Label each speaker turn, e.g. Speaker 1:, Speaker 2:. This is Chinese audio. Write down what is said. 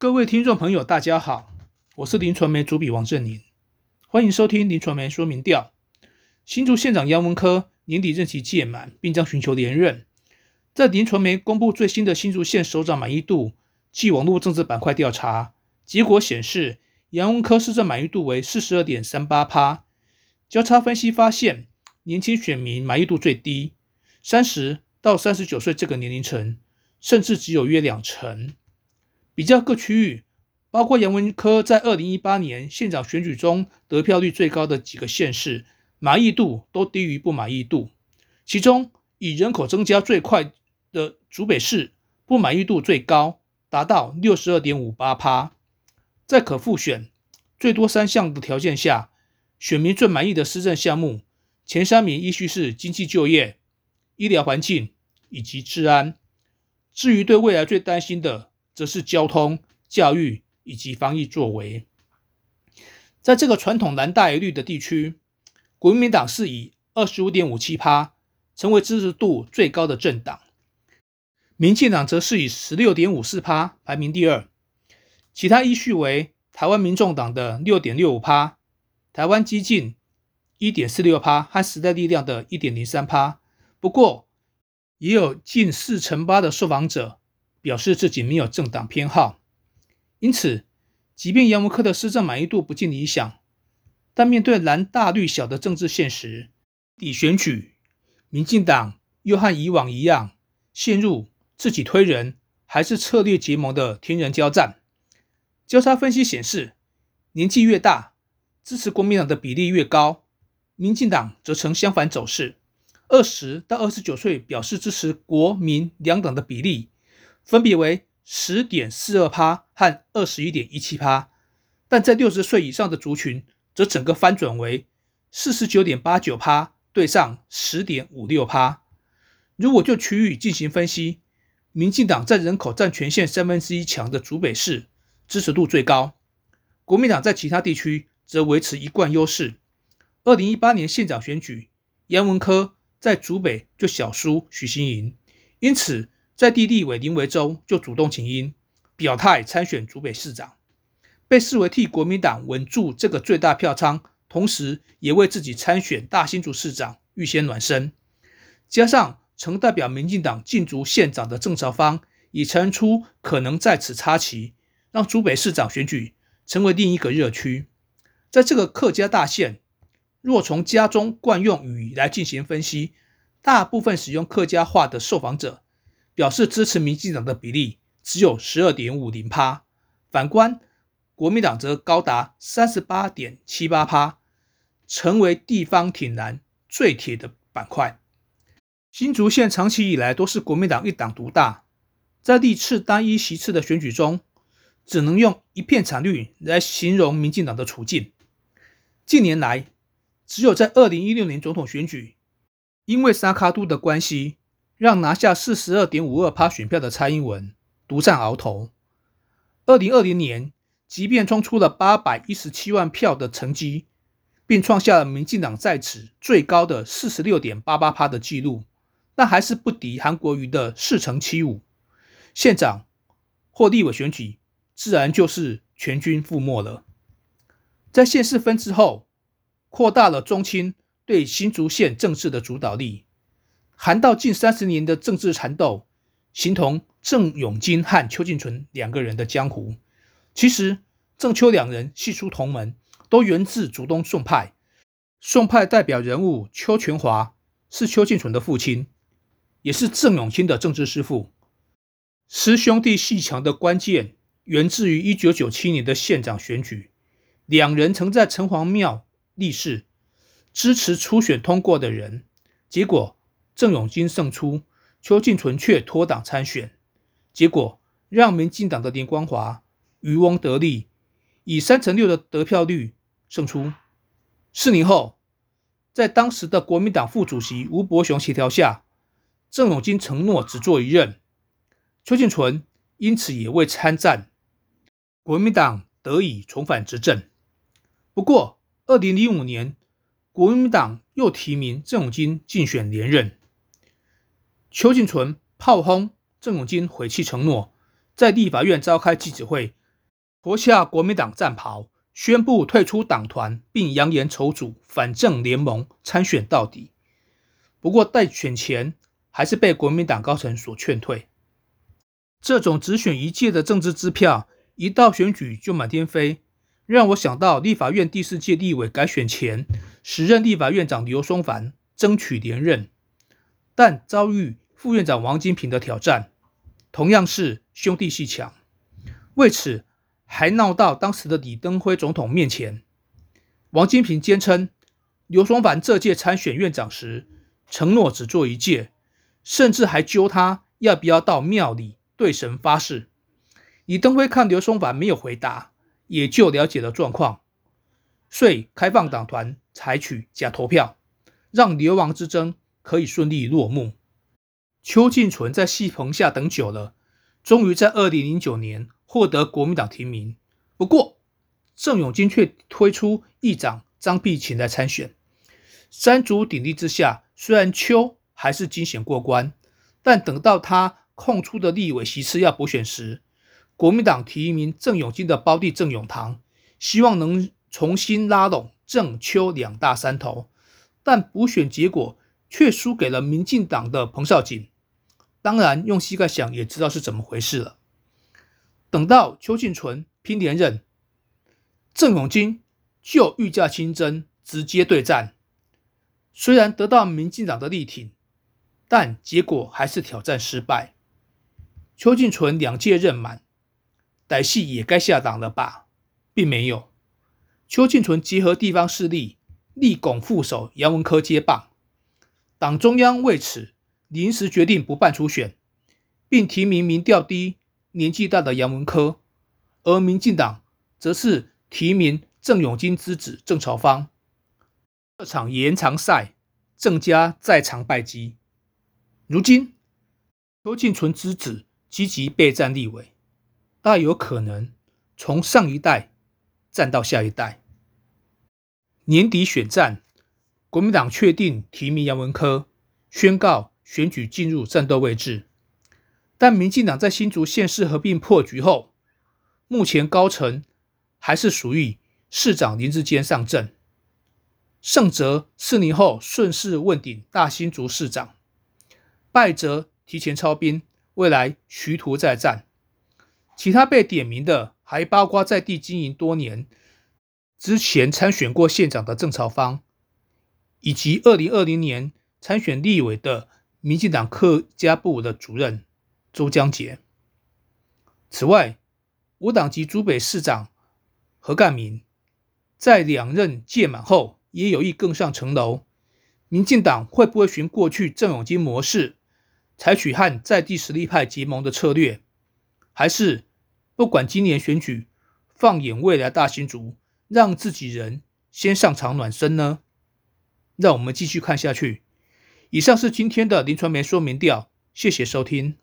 Speaker 1: 各位听众朋友，大家好，我是林传媒主笔王振宁，欢迎收听林传媒说明调。新竹县长杨文科年底任期届满，并将寻求连任。在林传媒公布最新的新竹县首长满意度暨网络政治板块调查结果显示，杨文科市政满意度为四十二点三八趴。交叉分析发现，年轻选民满意度最低，三十到三十九岁这个年龄层，甚至只有约两成。比较各区域，包括杨文科在二零一八年县长选举中得票率最高的几个县市，满意度都低于不满意度。其中以人口增加最快的竹北市，不满意度最高，达到六十二点五八趴。在可复选最多三项的条件下，选民最满意的施政项目前三名依序是经济就业、医疗环境以及治安。至于对未来最担心的，则是交通、教育以及防疫作为。在这个传统蓝大于绿的地区，国民党是以二十五点五七趴成为支持度最高的政党，民进党则是以十六点五四趴排名第二，其他依序为台湾民众党的六点六五趴、台湾激进一点四六趴和时代力量的一点零三趴。不过，也有近四成八的受访者。表示自己没有政党偏好，因此，即便杨文科的施政满意度不尽理想，但面对蓝大绿小的政治现实，底选举，民进党又和以往一样陷入自己推人还是策略结盟的天人交战。交叉分析显示，年纪越大，支持国民党的比例越高，民进党则呈相反走势，二十到二十九岁表示支持国民两党的比例。分别为十点四二趴和二十一点一七趴，但在六十岁以上的族群，则整个翻转为四十九点八九趴对上十点五六趴。如果就区域进行分析，民进党在人口占全县三分之一强的竹北市支持度最高，国民党在其他地区则维持一贯优势。二零一八年县长选举，杨文科在竹北就小输许新莹，因此。在地立委林维州就主动请缨，表态参选竹北市长，被视为替国民党稳住这个最大票仓，同时也为自己参选大新竹市长预先暖身。加上曾代表民进党进竹县长的郑朝芳已传出可能在此插旗，让竹北市长选举成为另一个热区。在这个客家大县，若从家中惯用语来进行分析，大部分使用客家话的受访者。表示支持民进党的比例只有十二点五零趴，反观国民党则高达三十八点七八趴，成为地方挺蓝最铁的板块。新竹县长期以来都是国民党一党独大，在历次单一席次的选举中，只能用一片惨绿来形容民进党的处境。近年来，只有在二零一六年总统选举，因为沙卡都的关系。让拿下四十二点五二趴选票的蔡英文独占鳌头。二零二零年，即便冲出了八百一十七万票的成绩，并创下了民进党在此最高的四十六点八八趴的纪录，但还是不敌韩国瑜的四成七五。县长或立委选举，自然就是全军覆没了。在县市分之后，扩大了中青对新竹县政治的主导力。韩到近三十年的政治缠斗，形同郑永金和邱进纯两个人的江湖。其实郑邱两人系出同门，都源自竹东宋派。宋派代表人物邱全华是邱进纯的父亲，也是郑永清的政治师傅。师兄弟戏强的关键源自于一九九七年的县长选举，两人曾在城隍庙立誓支持初选通过的人，结果。郑永金胜出，邱进纯却脱党参选，结果让民进党的林光华渔翁得利，以三成六的得票率胜出。四年后，在当时的国民党副主席吴伯雄协调下，郑永金承诺只做一任，邱进纯因此也未参战，国民党得以重返执政。不过，二零零五年，国民党又提名郑永金竞选连任。邱进纯炮轰郑永金，毁弃承诺，在立法院召开记者会，脱下国民党战袍，宣布退出党团，并扬言筹组反正联盟参选到底。不过，待选前还是被国民党高层所劝退。这种只选一届的政治支票，一到选举就满天飞，让我想到立法院第四届立委改选前，时任立法院长刘松凡争取连任，但遭遇副院长王金平的挑战，同样是兄弟戏强。为此，还闹到当时的李登辉总统面前。王金平坚称，刘松凡这届参选院长时，承诺只做一届，甚至还揪他要不要到庙里。对神发誓，李登辉看刘松凡没有回答，也就了解了状况，遂开放党团采取假投票，让流亡之争可以顺利落幕。邱进纯在戏棚下等久了，终于在二零零九年获得国民党提名。不过，郑永金却推出议长张碧琴来参选。三足鼎立之下，虽然邱还是惊险过关，但等到他。空出的立委席次要补选时，国民党提名郑永金的胞弟郑永堂，希望能重新拉拢郑邱两大山头，但补选结果却输给了民进党的彭少锦。当然，用膝盖想也知道是怎么回事了。等到邱进纯拼连任，郑永金就御驾亲征，直接对战。虽然得到民进党的力挺，但结果还是挑战失败。邱进纯两届任满，歹戏也该下档了吧？并没有。邱进纯结合地方势力，力拱副手杨文科接棒。党中央为此临时决定不办初选，并提名民调低、年纪大的杨文科，而民进党则是提名郑永金之子郑朝芳。这场延长赛，郑家再尝败绩。如今，邱进存之子。积极备战立委，大有可能从上一代战到下一代。年底选战，国民党确定提名杨文科，宣告选举进入战斗位置。但民进党在新竹县市合并破局后，目前高层还是属于市长林志坚上阵，胜则四年后顺势问鼎大新竹市长，败则提前超兵。未来徐图再战，其他被点名的还包括在地经营多年、之前参选过县长的郑朝芳，以及二零二零年参选立委的民进党客家部的主任周江杰。此外，我党籍竹北市长何干民在两任届满后，也有意更上层楼。民进党会不会循过去郑永金模式？采取和在地实力派结盟的策略，还是不管今年选举，放眼未来大新竹，让自己人先上场暖身呢？让我们继续看下去。以上是今天的临床没说明调，谢谢收听。